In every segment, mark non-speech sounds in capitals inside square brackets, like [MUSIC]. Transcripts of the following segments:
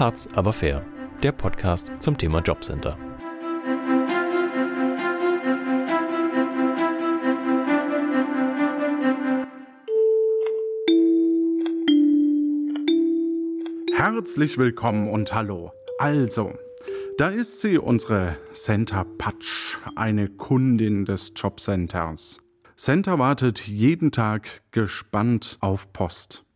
Harz aber fair, der Podcast zum Thema Jobcenter. Herzlich willkommen und hallo. Also, da ist sie, unsere Senta Patsch, eine Kundin des Jobcenters. Senta wartet jeden Tag gespannt auf Post.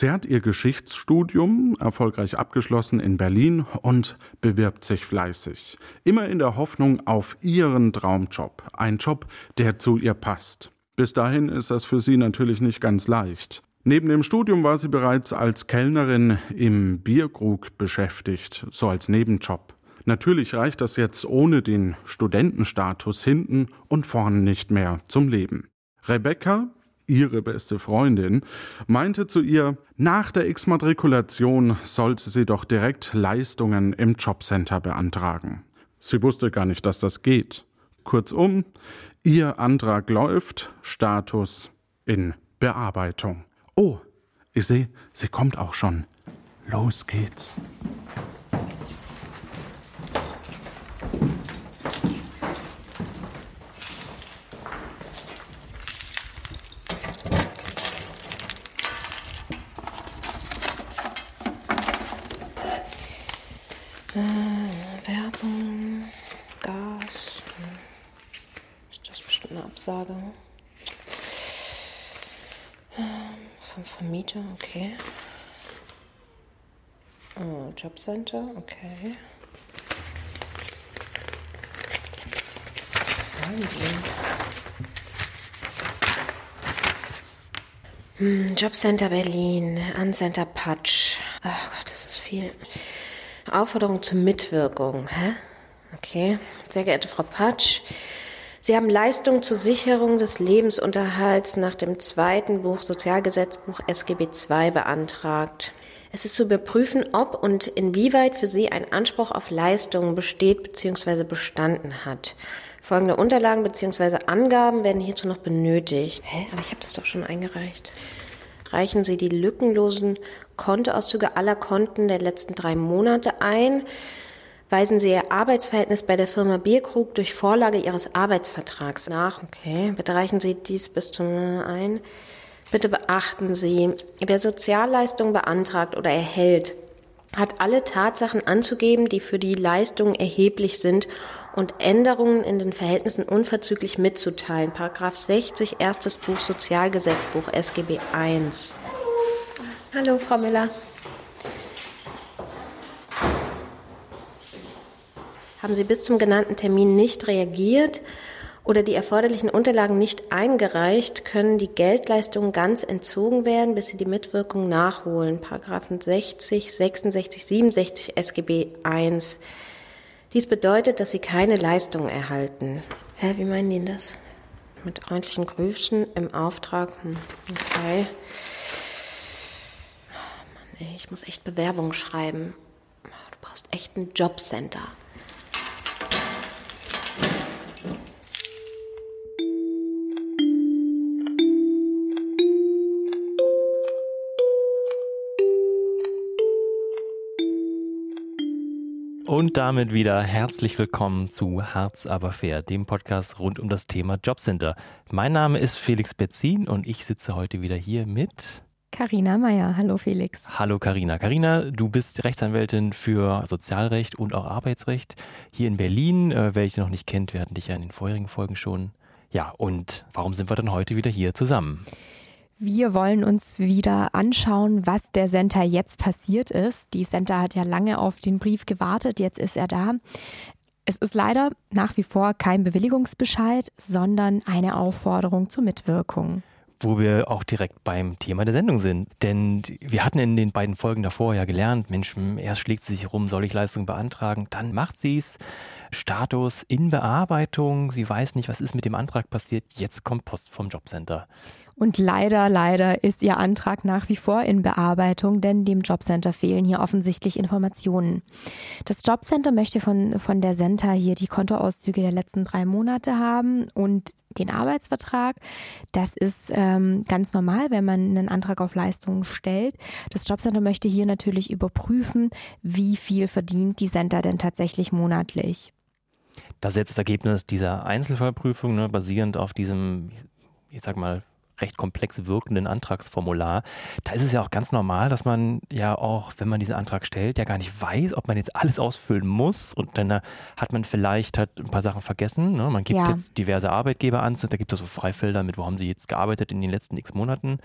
Sie hat ihr Geschichtsstudium erfolgreich abgeschlossen in Berlin und bewirbt sich fleißig. Immer in der Hoffnung auf ihren Traumjob. Ein Job, der zu ihr passt. Bis dahin ist das für sie natürlich nicht ganz leicht. Neben dem Studium war sie bereits als Kellnerin im Bierkrug beschäftigt, so als Nebenjob. Natürlich reicht das jetzt ohne den Studentenstatus hinten und vorn nicht mehr zum Leben. Rebecca, ihre beste Freundin, meinte zu ihr, nach der Exmatrikulation sollte sie doch direkt Leistungen im Jobcenter beantragen. Sie wusste gar nicht, dass das geht. Kurzum, ihr Antrag läuft, Status in Bearbeitung. Oh, ich sehe, sie kommt auch schon. Los geht's. Absage. Vom Vermieter, okay. Oh, Jobcenter, okay. Hm, Jobcenter Berlin, Uncenter Patsch. Ach Gott, das ist viel. Aufforderung zur Mitwirkung, hä? Okay. Sehr geehrte Frau Patsch, Sie haben Leistungen zur Sicherung des Lebensunterhalts nach dem zweiten Buch Sozialgesetzbuch SGB II beantragt. Es ist zu überprüfen, ob und inwieweit für Sie ein Anspruch auf Leistungen besteht bzw. bestanden hat. Folgende Unterlagen bzw. Angaben werden hierzu noch benötigt. Hä? Aber ich habe das doch schon eingereicht. Reichen Sie die lückenlosen Kontoauszüge aller Konten der letzten drei Monate ein weisen Sie Ihr Arbeitsverhältnis bei der Firma Bierkrug durch Vorlage Ihres Arbeitsvertrags nach. Okay, bitte reichen Sie dies bis zum ein. Bitte beachten Sie, wer Sozialleistungen beantragt oder erhält, hat alle Tatsachen anzugeben, die für die Leistungen erheblich sind und Änderungen in den Verhältnissen unverzüglich mitzuteilen. Paragraph 60, erstes Buch Sozialgesetzbuch SGB I. Hallo, Frau Müller. Haben Sie bis zum genannten Termin nicht reagiert oder die erforderlichen Unterlagen nicht eingereicht, können die Geldleistungen ganz entzogen werden, bis Sie die Mitwirkung nachholen. Paragraphen 60, 66, 67 SGB I. Dies bedeutet, dass Sie keine Leistungen erhalten. Hä, wie meinen die das? Mit freundlichen Grüßen im Auftrag. Hm, okay. Ich muss echt Bewerbungen schreiben. Du brauchst echt ein Jobcenter. Und damit wieder herzlich willkommen zu Harz aber fair, dem Podcast rund um das Thema Jobcenter. Mein Name ist Felix Betzin und ich sitze heute wieder hier mit Carina Meyer. Hallo Felix. Hallo Carina. Carina, du bist Rechtsanwältin für Sozialrecht und auch Arbeitsrecht hier in Berlin. Äh, wer dich noch nicht kennt, wir hatten dich ja in den vorherigen Folgen schon. Ja, und warum sind wir dann heute wieder hier zusammen? Wir wollen uns wieder anschauen, was der Center jetzt passiert ist. Die Center hat ja lange auf den Brief gewartet, jetzt ist er da. Es ist leider nach wie vor kein Bewilligungsbescheid, sondern eine Aufforderung zur Mitwirkung wo wir auch direkt beim Thema der Sendung sind. Denn wir hatten in den beiden Folgen davor ja gelernt, Mensch, erst schlägt sie sich rum, soll ich Leistung beantragen, dann macht sie es. Status in Bearbeitung, sie weiß nicht, was ist mit dem Antrag passiert, jetzt kommt Post vom Jobcenter. Und leider, leider ist Ihr Antrag nach wie vor in Bearbeitung, denn dem Jobcenter fehlen hier offensichtlich Informationen. Das Jobcenter möchte von, von der Center hier die Kontoauszüge der letzten drei Monate haben und den Arbeitsvertrag. Das ist ähm, ganz normal, wenn man einen Antrag auf Leistungen stellt. Das Jobcenter möchte hier natürlich überprüfen, wie viel verdient die Center denn tatsächlich monatlich. Das ist jetzt das Ergebnis dieser Einzelfallprüfung, ne, basierend auf diesem, ich sag mal, recht komplex wirkenden Antragsformular. Da ist es ja auch ganz normal, dass man ja auch, wenn man diesen Antrag stellt, ja gar nicht weiß, ob man jetzt alles ausfüllen muss. Und dann äh, hat man vielleicht halt ein paar Sachen vergessen. Ne? Man gibt ja. jetzt diverse Arbeitgeber an, da gibt es so Freifelder mit, wo haben sie jetzt gearbeitet in den letzten x Monaten.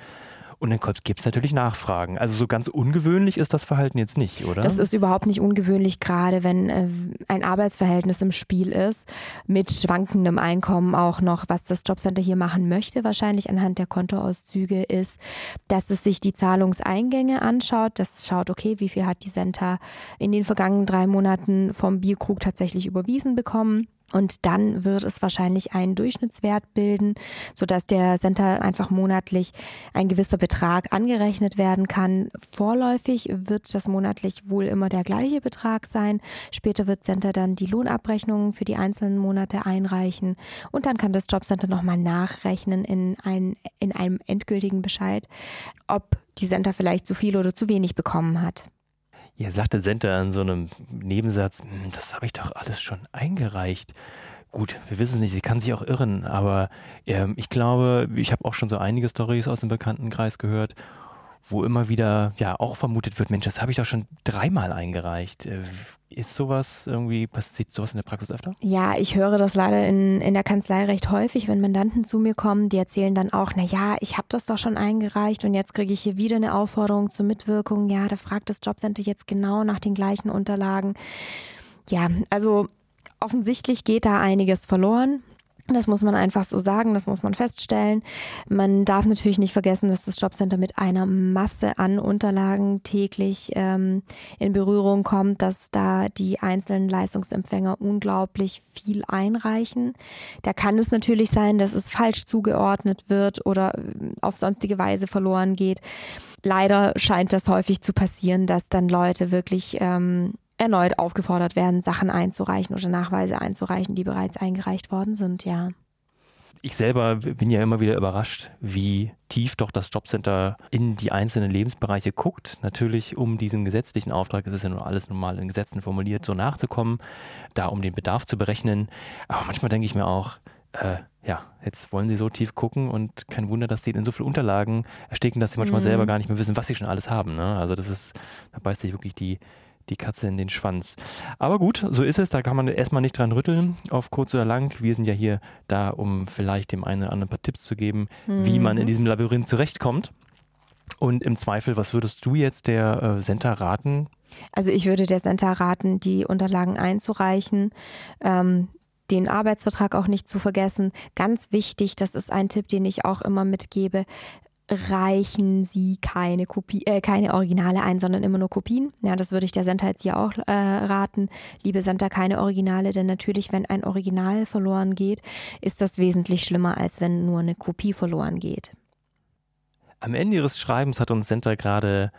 Und dann gibt es natürlich Nachfragen. Also so ganz ungewöhnlich ist das Verhalten jetzt nicht, oder? Das ist überhaupt nicht ungewöhnlich, gerade wenn äh, ein Arbeitsverhältnis im Spiel ist, mit schwankendem Einkommen auch noch. Was das Jobcenter hier machen möchte, wahrscheinlich anhand der Kontoauszüge, ist, dass es sich die Zahlungseingänge anschaut. Das schaut, okay, wie viel hat die Center in den vergangenen drei Monaten vom Bierkrug tatsächlich überwiesen bekommen und dann wird es wahrscheinlich einen Durchschnittswert bilden, sodass der Center einfach monatlich ein gewisser Betrag angerechnet werden kann. Vorläufig wird das monatlich wohl immer der gleiche Betrag sein. Später wird Center dann die Lohnabrechnungen für die einzelnen Monate einreichen und dann kann das Jobcenter nochmal nachrechnen in, ein, in einem endgültigen Bescheid, ob die Center vielleicht zu viel oder zu wenig bekommen hat. Ja, sagte Senta in so einem Nebensatz, hm, das habe ich doch alles schon eingereicht. Gut, wir wissen es nicht, sie kann sich auch irren, aber ähm, ich glaube, ich habe auch schon so einige Stories aus dem Bekanntenkreis gehört wo immer wieder ja auch vermutet wird, Mensch, das habe ich doch schon dreimal eingereicht. Äh, ist sowas irgendwie, passiert sowas in der Praxis öfter? Ja, ich höre das leider in, in der Kanzlei recht häufig, wenn Mandanten zu mir kommen, die erzählen dann auch, na ja, ich habe das doch schon eingereicht und jetzt kriege ich hier wieder eine Aufforderung zur Mitwirkung. Ja, da fragt das Jobcenter jetzt genau nach den gleichen Unterlagen. Ja, also offensichtlich geht da einiges verloren. Das muss man einfach so sagen, das muss man feststellen. Man darf natürlich nicht vergessen, dass das Jobcenter mit einer Masse an Unterlagen täglich ähm, in Berührung kommt, dass da die einzelnen Leistungsempfänger unglaublich viel einreichen. Da kann es natürlich sein, dass es falsch zugeordnet wird oder äh, auf sonstige Weise verloren geht. Leider scheint das häufig zu passieren, dass dann Leute wirklich ähm, erneut aufgefordert werden, Sachen einzureichen oder Nachweise einzureichen, die bereits eingereicht worden sind, ja. Ich selber bin ja immer wieder überrascht, wie tief doch das Jobcenter in die einzelnen Lebensbereiche guckt. Natürlich, um diesen gesetzlichen Auftrag, es ist ja nur alles normal in Gesetzen formuliert, so nachzukommen, da um den Bedarf zu berechnen. Aber manchmal denke ich mir auch, äh, ja, jetzt wollen sie so tief gucken und kein Wunder, dass sie in so viele Unterlagen ersticken, dass sie manchmal mhm. selber gar nicht mehr wissen, was sie schon alles haben. Ne? Also das ist, da beißt sich wirklich die, die Katze in den Schwanz. Aber gut, so ist es. Da kann man erstmal nicht dran rütteln, auf kurz oder lang. Wir sind ja hier da, um vielleicht dem einen oder anderen ein paar Tipps zu geben, mhm. wie man in diesem Labyrinth zurechtkommt. Und im Zweifel, was würdest du jetzt der äh, Senta raten? Also ich würde der Senta raten, die Unterlagen einzureichen. Ähm, den Arbeitsvertrag auch nicht zu vergessen. Ganz wichtig, das ist ein Tipp, den ich auch immer mitgebe reichen Sie keine Kopie, äh, keine Originale ein, sondern immer nur Kopien. Ja, das würde ich der Senta jetzt hier auch äh, raten. Liebe Senta, keine Originale, denn natürlich, wenn ein Original verloren geht, ist das wesentlich schlimmer, als wenn nur eine Kopie verloren geht. Am Ende Ihres Schreibens hat uns Senta gerade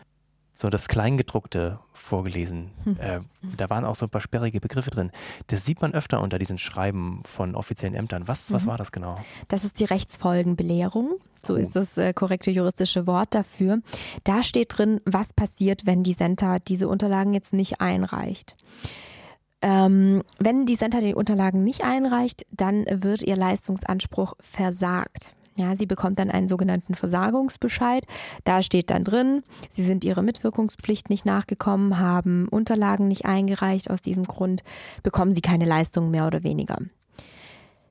so das Kleingedruckte vorgelesen. Hm. Äh, da waren auch so ein paar sperrige Begriffe drin. Das sieht man öfter unter diesen Schreiben von offiziellen Ämtern. Was, was mhm. war das genau? Das ist die Rechtsfolgenbelehrung. So oh. ist das äh, korrekte juristische Wort dafür. Da steht drin, was passiert, wenn die Center diese Unterlagen jetzt nicht einreicht. Ähm, wenn die Center die Unterlagen nicht einreicht, dann wird ihr Leistungsanspruch versagt. Ja, sie bekommt dann einen sogenannten Versagungsbescheid. Da steht dann drin, sie sind ihrer Mitwirkungspflicht nicht nachgekommen, haben Unterlagen nicht eingereicht. Aus diesem Grund bekommen sie keine Leistung mehr oder weniger.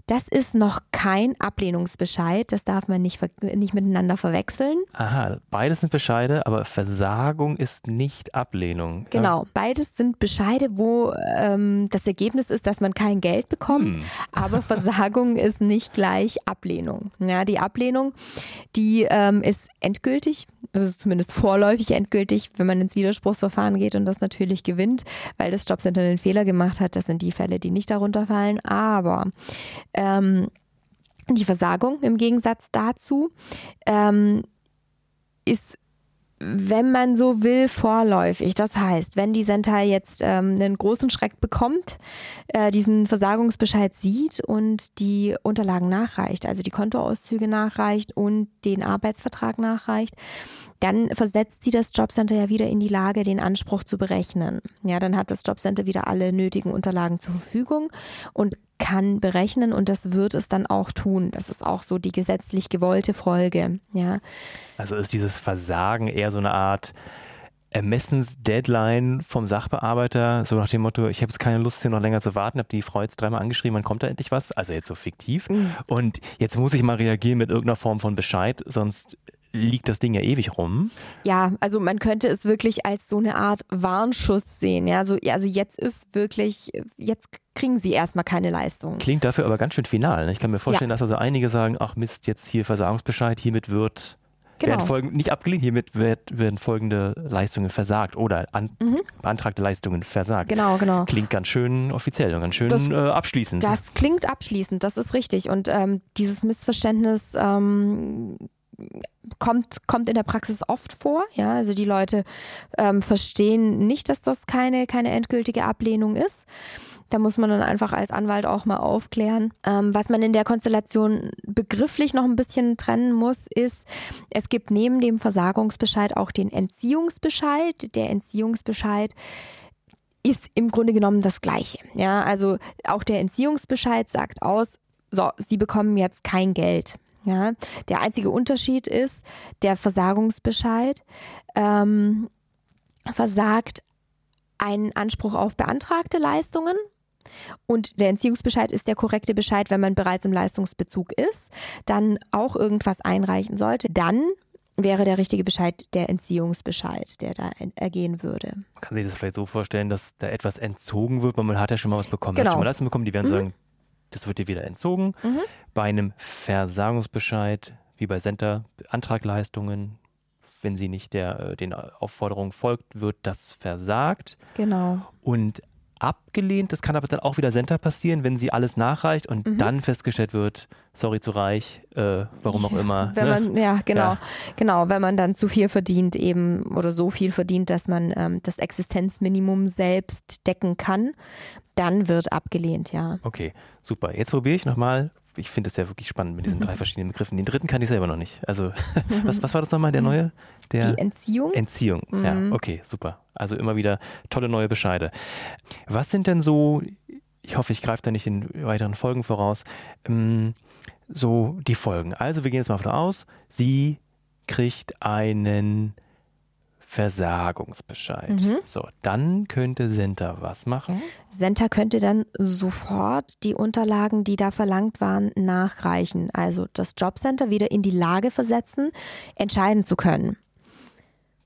Das ist noch kein Ablehnungsbescheid, das darf man nicht, nicht miteinander verwechseln. Aha, beides sind Bescheide, aber Versagung ist nicht Ablehnung. Genau, beides sind Bescheide, wo ähm, das Ergebnis ist, dass man kein Geld bekommt, hm. aber [LAUGHS] Versagung ist nicht gleich Ablehnung. Ja, die Ablehnung, die ähm, ist endgültig, also zumindest vorläufig endgültig, wenn man ins Widerspruchsverfahren geht und das natürlich gewinnt, weil das Jobcenter einen Fehler gemacht hat. Das sind die Fälle, die nicht darunter fallen. Aber ähm, die Versagung im Gegensatz dazu ähm, ist wenn man so will, vorläufig. Das heißt, wenn die Senta jetzt ähm, einen großen Schreck bekommt, äh, diesen Versagungsbescheid sieht und die Unterlagen nachreicht, also die Kontoauszüge nachreicht und den Arbeitsvertrag nachreicht, dann versetzt sie das Jobcenter ja wieder in die Lage, den Anspruch zu berechnen. Ja, dann hat das Jobcenter wieder alle nötigen Unterlagen zur Verfügung und kann berechnen und das wird es dann auch tun. Das ist auch so die gesetzlich gewollte Folge. Ja. Also ist dieses Versagen eher so eine Art Ermessensdeadline vom Sachbearbeiter, so nach dem Motto, ich habe jetzt keine Lust hier noch länger zu warten, habe die Frau jetzt dreimal angeschrieben, wann kommt da endlich was? Also jetzt so fiktiv. Mhm. Und jetzt muss ich mal reagieren mit irgendeiner Form von Bescheid, sonst liegt das Ding ja ewig rum. Ja, also man könnte es wirklich als so eine Art Warnschuss sehen. Ja, also, also jetzt ist wirklich, jetzt kriegen sie erstmal keine Leistung. Klingt dafür aber ganz schön final. Ne? Ich kann mir vorstellen, ja. dass also einige sagen, ach Mist, jetzt hier Versagungsbescheid, hiermit wird Genau. Werden folgen, nicht abgelehnt, hiermit wird, werden folgende Leistungen versagt oder an, mhm. beantragte Leistungen versagt. Genau, genau. Klingt ganz schön offiziell und ganz schön das, äh, abschließend. Das klingt abschließend, das ist richtig. Und ähm, dieses Missverständnis ähm, kommt, kommt in der Praxis oft vor. Ja, also die Leute ähm, verstehen nicht, dass das keine, keine endgültige Ablehnung ist. Da muss man dann einfach als Anwalt auch mal aufklären. Ähm, was man in der Konstellation begrifflich noch ein bisschen trennen muss, ist, es gibt neben dem Versagungsbescheid auch den Entziehungsbescheid. Der Entziehungsbescheid ist im Grunde genommen das Gleiche. Ja, also auch der Entziehungsbescheid sagt aus, so, Sie bekommen jetzt kein Geld. Ja, der einzige Unterschied ist, der Versagungsbescheid ähm, versagt einen Anspruch auf beantragte Leistungen. Und der Entziehungsbescheid ist der korrekte Bescheid, wenn man bereits im Leistungsbezug ist, dann auch irgendwas einreichen sollte. Dann wäre der richtige Bescheid der Entziehungsbescheid, der da ergehen würde. Man kann sich das vielleicht so vorstellen, dass da etwas entzogen wird, weil man hat ja schon mal was bekommen. Genau. Man hat schon mal Leistung bekommen, die werden mhm. sagen, das wird dir wieder entzogen. Mhm. Bei einem Versagungsbescheid, wie bei Center, Antragleistungen, wenn sie nicht der, äh, den Aufforderungen folgt, wird das versagt. Genau. Und abgelehnt. Das kann aber dann auch wieder Center passieren, wenn sie alles nachreicht und mhm. dann festgestellt wird, sorry zu reich, äh, warum auch immer. Wenn ne? man, ja, genau, ja. genau, wenn man dann zu viel verdient eben oder so viel verdient, dass man ähm, das Existenzminimum selbst decken kann, dann wird abgelehnt, ja. Okay, super. Jetzt probiere ich nochmal ich finde es ja wirklich spannend mit diesen drei [LAUGHS] verschiedenen Begriffen. Den dritten kann ich selber noch nicht. Also, [LAUGHS] was, was war das nochmal, der neue? Der Die Entziehung? Entziehung, mhm. ja, okay, super. Also immer wieder tolle neue Bescheide. Was sind denn so, ich hoffe, ich greife da nicht in weiteren Folgen voraus, ähm, so die Folgen. Also, wir gehen jetzt mal davon aus, sie kriegt einen Versagungsbescheid. Mhm. So, dann könnte Senta was machen? Senta könnte dann sofort die Unterlagen, die da verlangt waren, nachreichen. Also das Jobcenter wieder in die Lage versetzen, entscheiden zu können.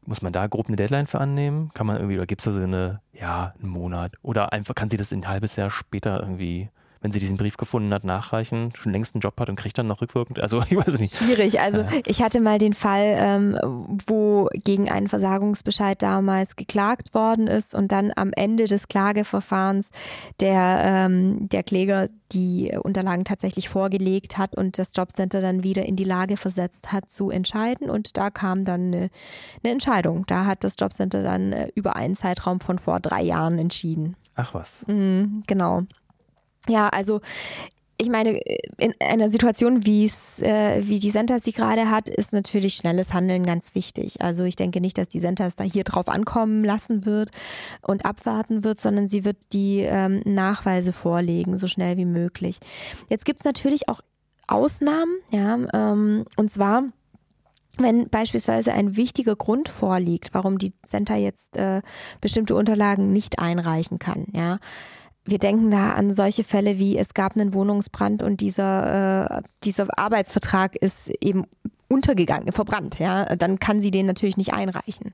Muss man da grob eine Deadline für annehmen? Kann man irgendwie, oder gibt es da so eine, ja, einen Monat? Oder einfach kann sie das ein halbes Jahr später irgendwie wenn sie diesen Brief gefunden hat, nachreichen, schon längst einen Job hat und kriegt dann noch rückwirkend. Also [LAUGHS] ich weiß nicht. Schwierig. Also ich hatte mal den Fall, ähm, wo gegen einen Versagungsbescheid damals geklagt worden ist und dann am Ende des Klageverfahrens der, ähm, der Kläger die Unterlagen tatsächlich vorgelegt hat und das Jobcenter dann wieder in die Lage versetzt hat zu entscheiden. Und da kam dann eine, eine Entscheidung. Da hat das Jobcenter dann äh, über einen Zeitraum von vor drei Jahren entschieden. Ach was. Mhm, genau. Ja, also ich meine, in einer Situation, wie es, äh, wie die Centers sie gerade hat, ist natürlich schnelles Handeln ganz wichtig. Also ich denke nicht, dass die Centers da hier drauf ankommen lassen wird und abwarten wird, sondern sie wird die ähm, Nachweise vorlegen, so schnell wie möglich. Jetzt gibt es natürlich auch Ausnahmen, ja, ähm, und zwar wenn beispielsweise ein wichtiger Grund vorliegt, warum die Center jetzt äh, bestimmte Unterlagen nicht einreichen kann, ja wir denken da an solche Fälle wie es gab einen Wohnungsbrand und dieser, äh, dieser Arbeitsvertrag ist eben untergegangen, verbrannt, ja, dann kann sie den natürlich nicht einreichen.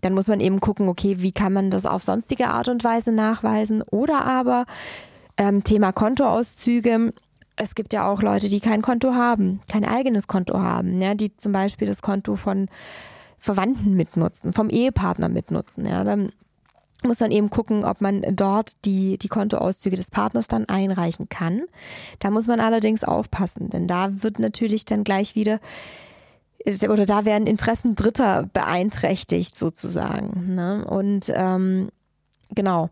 Dann muss man eben gucken, okay, wie kann man das auf sonstige Art und Weise nachweisen oder aber ähm, Thema Kontoauszüge. Es gibt ja auch Leute, die kein Konto haben, kein eigenes Konto haben, ja, die zum Beispiel das Konto von Verwandten mitnutzen, vom Ehepartner mitnutzen, ja, dann muss man eben gucken, ob man dort die, die Kontoauszüge des Partners dann einreichen kann. Da muss man allerdings aufpassen, denn da wird natürlich dann gleich wieder oder da werden Interessen Dritter beeinträchtigt sozusagen. Ne? Und ähm, Genau.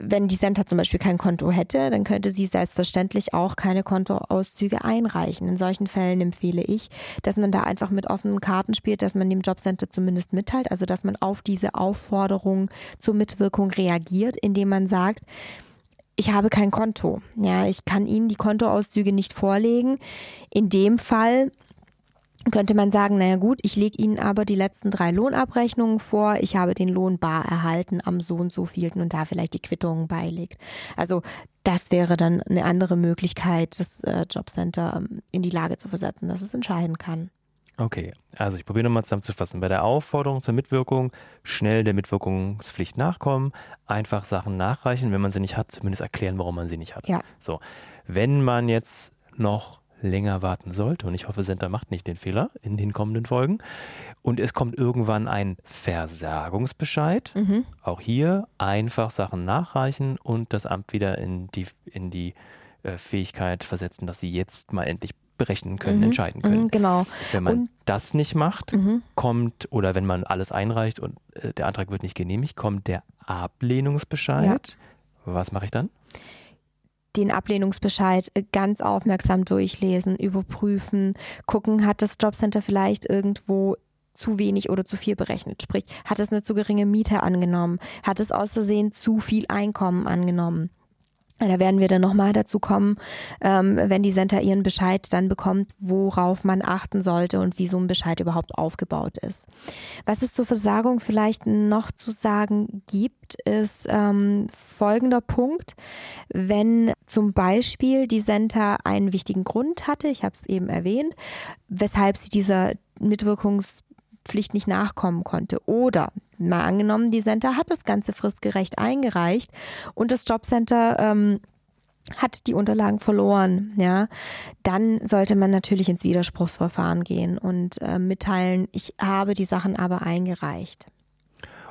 Wenn die Center zum Beispiel kein Konto hätte, dann könnte sie selbstverständlich auch keine Kontoauszüge einreichen. In solchen Fällen empfehle ich, dass man da einfach mit offenen Karten spielt, dass man dem Jobcenter zumindest mitteilt, also dass man auf diese Aufforderung zur Mitwirkung reagiert, indem man sagt, ich habe kein Konto. Ja, ich kann Ihnen die Kontoauszüge nicht vorlegen. In dem Fall könnte man sagen, naja gut, ich lege Ihnen aber die letzten drei Lohnabrechnungen vor, ich habe den Lohn bar erhalten am so und so vielten und da vielleicht die Quittungen beilegt. Also das wäre dann eine andere Möglichkeit, das äh, Jobcenter ähm, in die Lage zu versetzen, dass es entscheiden kann. Okay, also ich probiere nochmal zusammenzufassen. Bei der Aufforderung zur Mitwirkung schnell der Mitwirkungspflicht nachkommen, einfach Sachen nachreichen, wenn man sie nicht hat, zumindest erklären, warum man sie nicht hat. Ja. So, wenn man jetzt noch länger warten sollte, und ich hoffe, Senta macht nicht den Fehler in den kommenden Folgen, und es kommt irgendwann ein Versagungsbescheid, mhm. auch hier einfach Sachen nachreichen und das Amt wieder in die, in die äh, Fähigkeit versetzen, dass sie jetzt mal endlich berechnen können, mhm. entscheiden können. Mhm, genau. Wenn man und, das nicht macht, mhm. kommt, oder wenn man alles einreicht und äh, der Antrag wird nicht genehmigt, kommt der Ablehnungsbescheid. Ja. Was mache ich dann? Den Ablehnungsbescheid äh, ganz aufmerksam durchlesen, überprüfen, gucken, hat das Jobcenter vielleicht irgendwo zu wenig oder zu viel berechnet. Sprich, hat es eine zu geringe Miete angenommen? Hat es aus Versehen zu viel Einkommen angenommen? Da werden wir dann nochmal dazu kommen, ähm, wenn die Center ihren Bescheid dann bekommt, worauf man achten sollte und wie so ein Bescheid überhaupt aufgebaut ist. Was es zur Versagung vielleicht noch zu sagen gibt, ist ähm, folgender Punkt. Wenn zum Beispiel die Center einen wichtigen Grund hatte, ich habe es eben erwähnt, weshalb sie dieser Mitwirkungs Pflicht nicht nachkommen konnte. Oder mal angenommen, die Center hat das Ganze fristgerecht eingereicht und das Jobcenter ähm, hat die Unterlagen verloren, ja, dann sollte man natürlich ins Widerspruchsverfahren gehen und äh, mitteilen, ich habe die Sachen aber eingereicht.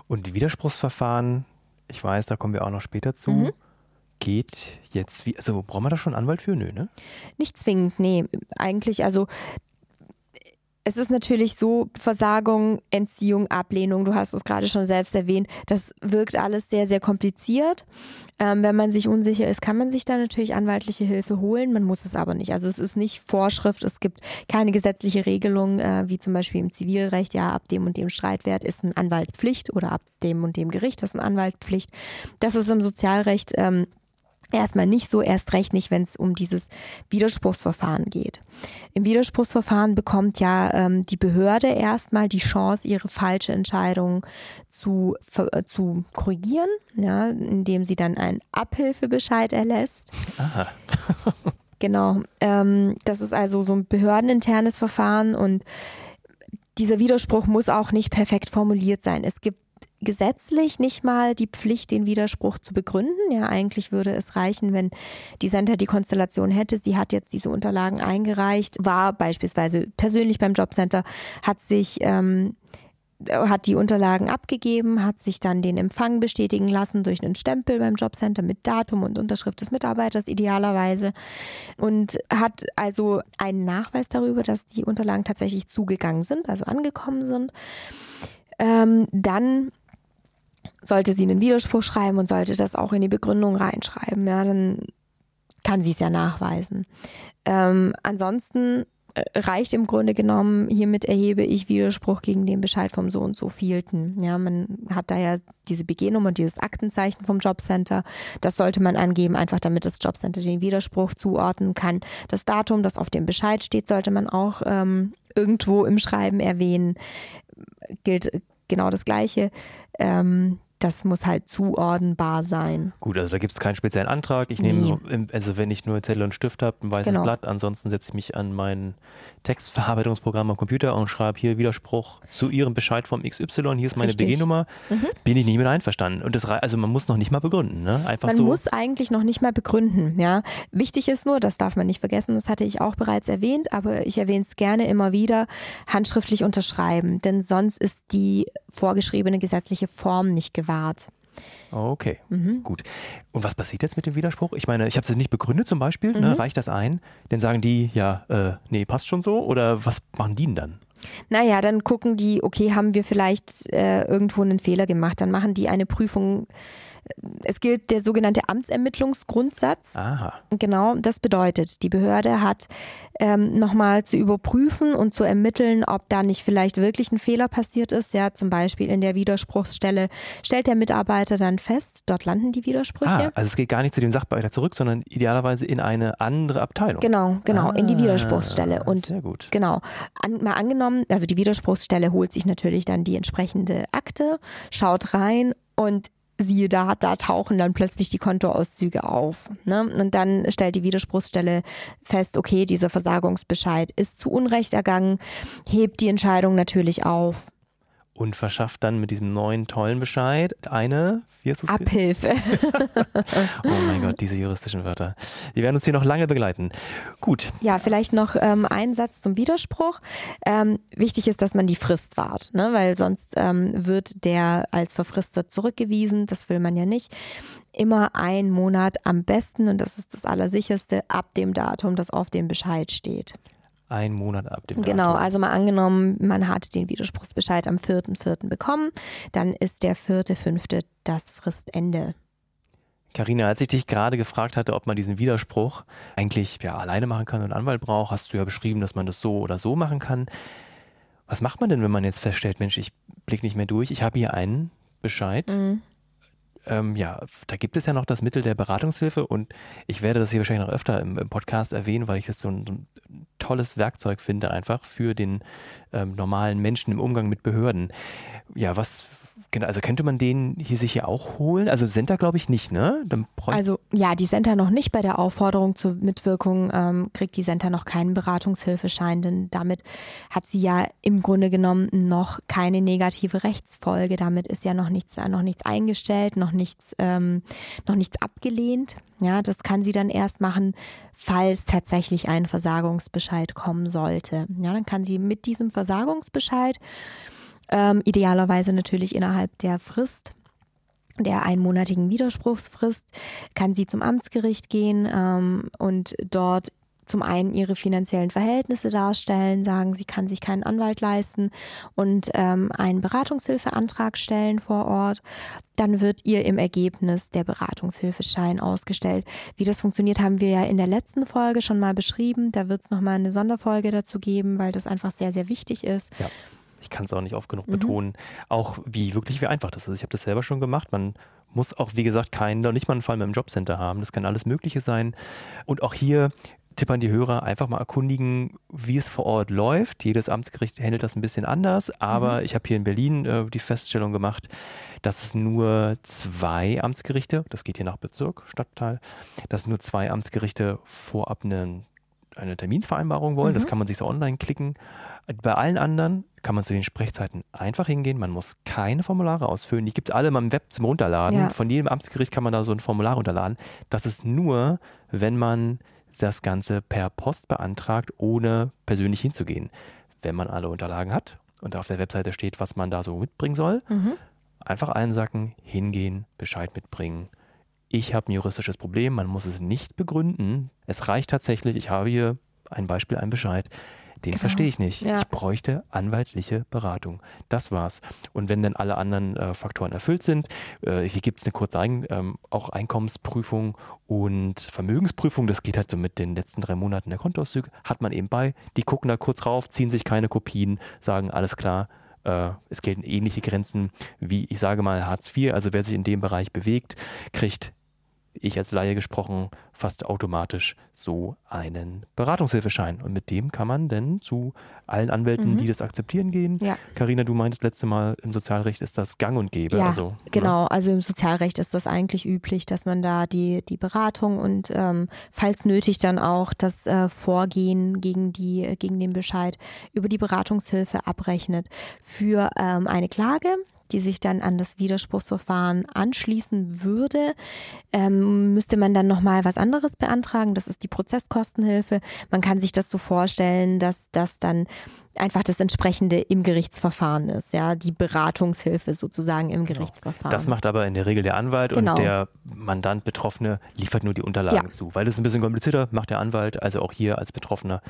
Und Widerspruchsverfahren, ich weiß, da kommen wir auch noch später zu. Mhm geht jetzt wie, also brauchen wir da schon einen Anwalt für? Nö, ne? Nicht zwingend, nee. Eigentlich, also es ist natürlich so, Versagung, Entziehung, Ablehnung, du hast es gerade schon selbst erwähnt, das wirkt alles sehr, sehr kompliziert. Ähm, wenn man sich unsicher ist, kann man sich da natürlich anwaltliche Hilfe holen, man muss es aber nicht. Also es ist nicht Vorschrift, es gibt keine gesetzliche Regelung, äh, wie zum Beispiel im Zivilrecht, ja, ab dem und dem Streitwert ist ein Anwalt Pflicht oder ab dem und dem Gericht ist ein Anwalt Pflicht. Das ist im Sozialrecht ähm, Erstmal nicht so, erst recht nicht, wenn es um dieses Widerspruchsverfahren geht. Im Widerspruchsverfahren bekommt ja ähm, die Behörde erstmal die Chance, ihre falsche Entscheidung zu, äh, zu korrigieren, ja, indem sie dann einen Abhilfebescheid erlässt. Aha. [LAUGHS] genau. Ähm, das ist also so ein behördeninternes Verfahren und dieser Widerspruch muss auch nicht perfekt formuliert sein. Es gibt gesetzlich nicht mal die Pflicht, den Widerspruch zu begründen. Ja, eigentlich würde es reichen, wenn die Center die Konstellation hätte. Sie hat jetzt diese Unterlagen eingereicht, war beispielsweise persönlich beim Jobcenter, hat sich ähm, hat die Unterlagen abgegeben, hat sich dann den Empfang bestätigen lassen durch einen Stempel beim Jobcenter mit Datum und Unterschrift des Mitarbeiters idealerweise und hat also einen Nachweis darüber, dass die Unterlagen tatsächlich zugegangen sind, also angekommen sind. Ähm, dann sollte sie einen Widerspruch schreiben und sollte das auch in die Begründung reinschreiben, ja, dann kann sie es ja nachweisen. Ähm, ansonsten äh, reicht im Grunde genommen, hiermit erhebe ich Widerspruch gegen den Bescheid vom so und so vielten. Ja, man hat da ja diese BG-Nummer, dieses Aktenzeichen vom Jobcenter. Das sollte man angeben, einfach damit das Jobcenter den Widerspruch zuordnen kann. Das Datum, das auf dem Bescheid steht, sollte man auch ähm, irgendwo im Schreiben erwähnen. Gilt genau das Gleiche. Ähm, das muss halt zuordnenbar sein. Gut, also da gibt es keinen speziellen Antrag. Ich nehme, nee. also wenn ich nur Zettel und Stift habe, ein weißes genau. Blatt, ansonsten setze ich mich an mein Textverarbeitungsprogramm am Computer und schreibe hier Widerspruch zu Ihrem Bescheid vom XY, hier ist meine BG-Nummer. Mhm. Bin ich nicht mit einverstanden. Und das also man muss noch nicht mal begründen, ne? Einfach man so. muss eigentlich noch nicht mal begründen, ja. Wichtig ist nur, das darf man nicht vergessen, das hatte ich auch bereits erwähnt, aber ich erwähne es gerne immer wieder, handschriftlich unterschreiben, denn sonst ist die vorgeschriebene gesetzliche Form nicht gewahrt gewahrt. Okay, mhm. gut. Und was passiert jetzt mit dem Widerspruch? Ich meine, ich habe es nicht begründet zum Beispiel. Ne? Mhm. Ne? Reicht das ein? Dann sagen die, ja, äh, nee, passt schon so. Oder was machen die denn dann? Naja, dann gucken die, okay, haben wir vielleicht äh, irgendwo einen Fehler gemacht. Dann machen die eine Prüfung es gilt der sogenannte Amtsermittlungsgrundsatz. Aha. Genau, das bedeutet, die Behörde hat ähm, nochmal zu überprüfen und zu ermitteln, ob da nicht vielleicht wirklich ein Fehler passiert ist. Ja, zum Beispiel in der Widerspruchsstelle stellt der Mitarbeiter dann fest, dort landen die Widersprüche. Ah, also es geht gar nicht zu dem Sachbearbeiter zurück, sondern idealerweise in eine andere Abteilung. Genau, genau, ah, in die ah, Widerspruchsstelle. Und sehr gut. Genau. An, mal angenommen, also die Widerspruchsstelle holt sich natürlich dann die entsprechende Akte, schaut rein und siehe da, da tauchen dann plötzlich die Kontoauszüge auf. Ne? Und dann stellt die Widerspruchsstelle fest, okay, dieser Versagungsbescheid ist zu Unrecht ergangen, hebt die Entscheidung natürlich auf und verschafft dann mit diesem neuen tollen Bescheid eine wie hast Abhilfe. [LAUGHS] oh mein Gott, diese juristischen Wörter. Die werden uns hier noch lange begleiten. Gut. Ja, vielleicht noch ähm, ein Satz zum Widerspruch. Ähm, wichtig ist, dass man die Frist wahrt, ne? weil sonst ähm, wird der als verfristet zurückgewiesen. Das will man ja nicht. Immer ein Monat am besten und das ist das Allersicherste ab dem Datum, das auf dem Bescheid steht. Ein Monat ab dem Datum. Genau, also mal angenommen, man hat den Widerspruchsbescheid am 4.4. bekommen, dann ist der 4.5. das Fristende. Karina, als ich dich gerade gefragt hatte, ob man diesen Widerspruch eigentlich ja, alleine machen kann und einen Anwalt braucht, hast du ja beschrieben, dass man das so oder so machen kann. Was macht man denn, wenn man jetzt feststellt, Mensch, ich blicke nicht mehr durch, ich habe hier einen Bescheid, mhm ähm, ja, da gibt es ja noch das Mittel der Beratungshilfe und ich werde das hier wahrscheinlich noch öfter im, im Podcast erwähnen, weil ich das so ein, so ein tolles Werkzeug finde, einfach für den ähm, normalen Menschen im Umgang mit Behörden. Ja, was, Genau, also könnte man den hier sich hier auch holen? Also Center glaube ich nicht, ne? also ja, die Center noch nicht. Bei der Aufforderung zur Mitwirkung ähm, kriegt die Center noch keinen Beratungshilfeschein, denn damit hat sie ja im Grunde genommen noch keine negative Rechtsfolge. Damit ist ja noch nichts, noch nichts eingestellt, noch nichts, ähm, noch nichts abgelehnt. Ja, das kann sie dann erst machen, falls tatsächlich ein Versagungsbescheid kommen sollte. Ja, dann kann sie mit diesem Versagungsbescheid ähm, idealerweise natürlich innerhalb der Frist der einmonatigen Widerspruchsfrist kann sie zum Amtsgericht gehen ähm, und dort zum einen ihre finanziellen Verhältnisse darstellen, sagen, sie kann sich keinen Anwalt leisten und ähm, einen Beratungshilfeantrag stellen vor Ort. Dann wird ihr im Ergebnis der Beratungshilfeschein ausgestellt. Wie das funktioniert, haben wir ja in der letzten Folge schon mal beschrieben. Da wird es nochmal eine Sonderfolge dazu geben, weil das einfach sehr, sehr wichtig ist. Ja ich kann es auch nicht oft genug mhm. betonen, auch wie wirklich wie einfach das ist. Ich habe das selber schon gemacht. Man muss auch, wie gesagt, keinen, nicht mal einen Fall mit dem Jobcenter haben. Das kann alles Mögliche sein. Und auch hier Tipp an die Hörer, einfach mal erkundigen, wie es vor Ort läuft. Jedes Amtsgericht handelt das ein bisschen anders, aber mhm. ich habe hier in Berlin äh, die Feststellung gemacht, dass es nur zwei Amtsgerichte, das geht hier nach Bezirk, Stadtteil, dass nur zwei Amtsgerichte vorab eine, eine Terminsvereinbarung wollen. Mhm. Das kann man sich so online klicken. Bei allen anderen kann man zu den Sprechzeiten einfach hingehen. Man muss keine Formulare ausfüllen. Die gibt es alle mal im Web zum Runterladen. Ja. Von jedem Amtsgericht kann man da so ein Formular runterladen. Das ist nur, wenn man das Ganze per Post beantragt, ohne persönlich hinzugehen. Wenn man alle Unterlagen hat und auf der Webseite steht, was man da so mitbringen soll, mhm. einfach einsacken, hingehen, Bescheid mitbringen. Ich habe ein juristisches Problem, man muss es nicht begründen. Es reicht tatsächlich, ich habe hier ein Beispiel, ein Bescheid den genau. verstehe ich nicht. Ja. Ich bräuchte anwaltliche Beratung. Das war's. Und wenn dann alle anderen äh, Faktoren erfüllt sind, äh, hier gibt es eine kurze Ein ähm, auch Einkommensprüfung und Vermögensprüfung. Das geht halt so mit den letzten drei Monaten der Kontoauszüge. Hat man eben bei. Die gucken da kurz rauf, ziehen sich keine Kopien, sagen alles klar. Äh, es gelten ähnliche Grenzen wie, ich sage mal, Hartz IV. Also wer sich in dem Bereich bewegt, kriegt ich als Laie gesprochen, fast automatisch so einen Beratungshilfeschein. Und mit dem kann man dann zu allen Anwälten, mhm. die das akzeptieren, gehen. Karina, ja. du meintest letzte Mal, im Sozialrecht ist das gang und gäbe. Ja, also, genau. Ne? Also im Sozialrecht ist das eigentlich üblich, dass man da die, die Beratung und ähm, falls nötig dann auch das äh, Vorgehen gegen, die, gegen den Bescheid über die Beratungshilfe abrechnet. Für ähm, eine Klage die sich dann an das Widerspruchsverfahren anschließen würde, ähm, müsste man dann nochmal was anderes beantragen. Das ist die Prozesskostenhilfe. Man kann sich das so vorstellen, dass das dann einfach das entsprechende im Gerichtsverfahren ist, ja, die Beratungshilfe sozusagen im genau. Gerichtsverfahren. Das macht aber in der Regel der Anwalt genau. und der Mandant Betroffene liefert nur die Unterlagen ja. zu, weil das ist ein bisschen komplizierter, macht der Anwalt, also auch hier als Betroffener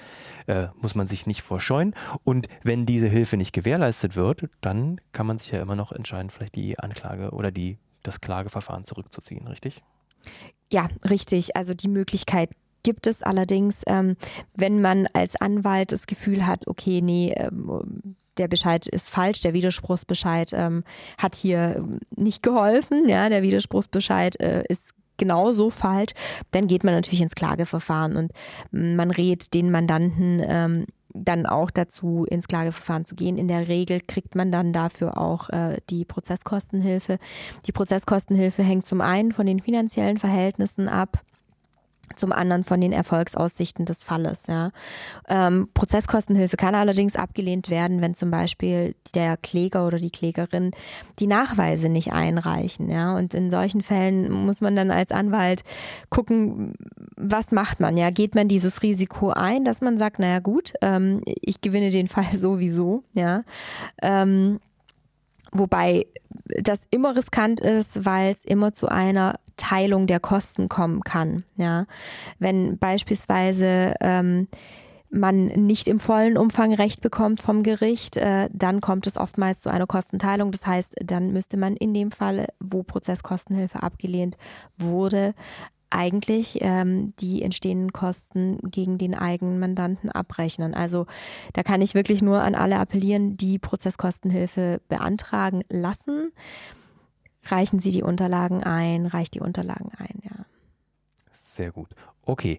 äh, muss man sich nicht vorscheuen und wenn diese Hilfe nicht gewährleistet wird, dann kann man sich ja immer noch entscheiden, vielleicht die Anklage oder die das Klageverfahren zurückzuziehen, richtig? Ja, richtig. Also die Möglichkeit gibt es allerdings, ähm, wenn man als Anwalt das Gefühl hat, okay, nee, ähm, der Bescheid ist falsch, der Widerspruchsbescheid ähm, hat hier nicht geholfen, ja, der Widerspruchsbescheid äh, ist genauso falsch, dann geht man natürlich ins Klageverfahren und man rät den Mandanten ähm, dann auch dazu, ins Klageverfahren zu gehen. In der Regel kriegt man dann dafür auch äh, die Prozesskostenhilfe. Die Prozesskostenhilfe hängt zum einen von den finanziellen Verhältnissen ab zum anderen von den Erfolgsaussichten des Falles. Ja. Ähm, Prozesskostenhilfe kann allerdings abgelehnt werden, wenn zum Beispiel der Kläger oder die Klägerin die Nachweise nicht einreichen. Ja. Und in solchen Fällen muss man dann als Anwalt gucken, was macht man? Ja, geht man dieses Risiko ein, dass man sagt, naja gut, ähm, ich gewinne den Fall [LAUGHS] sowieso. Ja. Ähm, wobei das immer riskant ist, weil es immer zu einer Teilung der Kosten kommen kann. Ja, wenn beispielsweise ähm, man nicht im vollen Umfang Recht bekommt vom Gericht, äh, dann kommt es oftmals zu einer Kostenteilung. Das heißt, dann müsste man in dem Fall, wo Prozesskostenhilfe abgelehnt wurde, eigentlich ähm, die entstehenden Kosten gegen den eigenen Mandanten abrechnen. Also da kann ich wirklich nur an alle appellieren, die Prozesskostenhilfe beantragen lassen reichen Sie die Unterlagen ein, reicht die Unterlagen ein, ja. Sehr gut. Okay,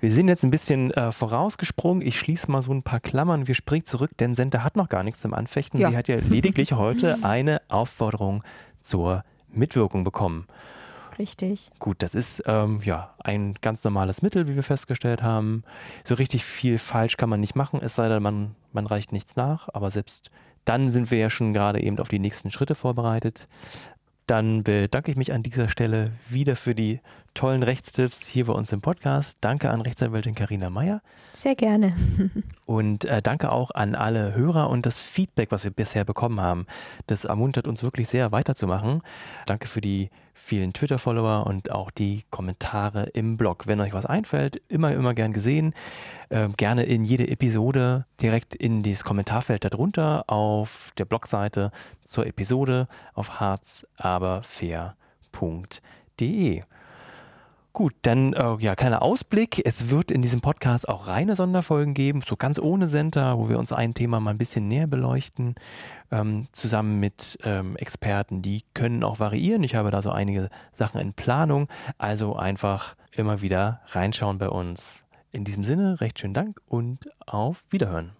wir sind jetzt ein bisschen äh, vorausgesprungen. Ich schließe mal so ein paar Klammern. Wir springen zurück, denn Senta hat noch gar nichts zum Anfechten. Ja. Sie hat ja lediglich [LAUGHS] heute eine Aufforderung zur Mitwirkung bekommen. Richtig. Gut, das ist ähm, ja ein ganz normales Mittel, wie wir festgestellt haben. So richtig viel falsch kann man nicht machen, es sei denn, man, man reicht nichts nach. Aber selbst dann sind wir ja schon gerade eben auf die nächsten Schritte vorbereitet. Dann bedanke ich mich an dieser Stelle wieder für die tollen Rechtstipps hier bei uns im Podcast. Danke an Rechtsanwältin Karina Meyer. Sehr gerne. [LAUGHS] Und äh, danke auch an alle Hörer und das Feedback, was wir bisher bekommen haben. Das ermuntert uns wirklich sehr weiterzumachen. Danke für die vielen Twitter-Follower und auch die Kommentare im Blog. Wenn euch was einfällt, immer, immer gern gesehen. Äh, gerne in jede Episode direkt in dieses Kommentarfeld darunter auf der Blogseite zur Episode auf harzaberfair.de. Gut, dann äh, ja, kleiner Ausblick. Es wird in diesem Podcast auch reine Sonderfolgen geben, so ganz ohne Center, wo wir uns ein Thema mal ein bisschen näher beleuchten, ähm, zusammen mit ähm, Experten. Die können auch variieren. Ich habe da so einige Sachen in Planung. Also einfach immer wieder reinschauen bei uns. In diesem Sinne, recht schönen Dank und auf Wiederhören.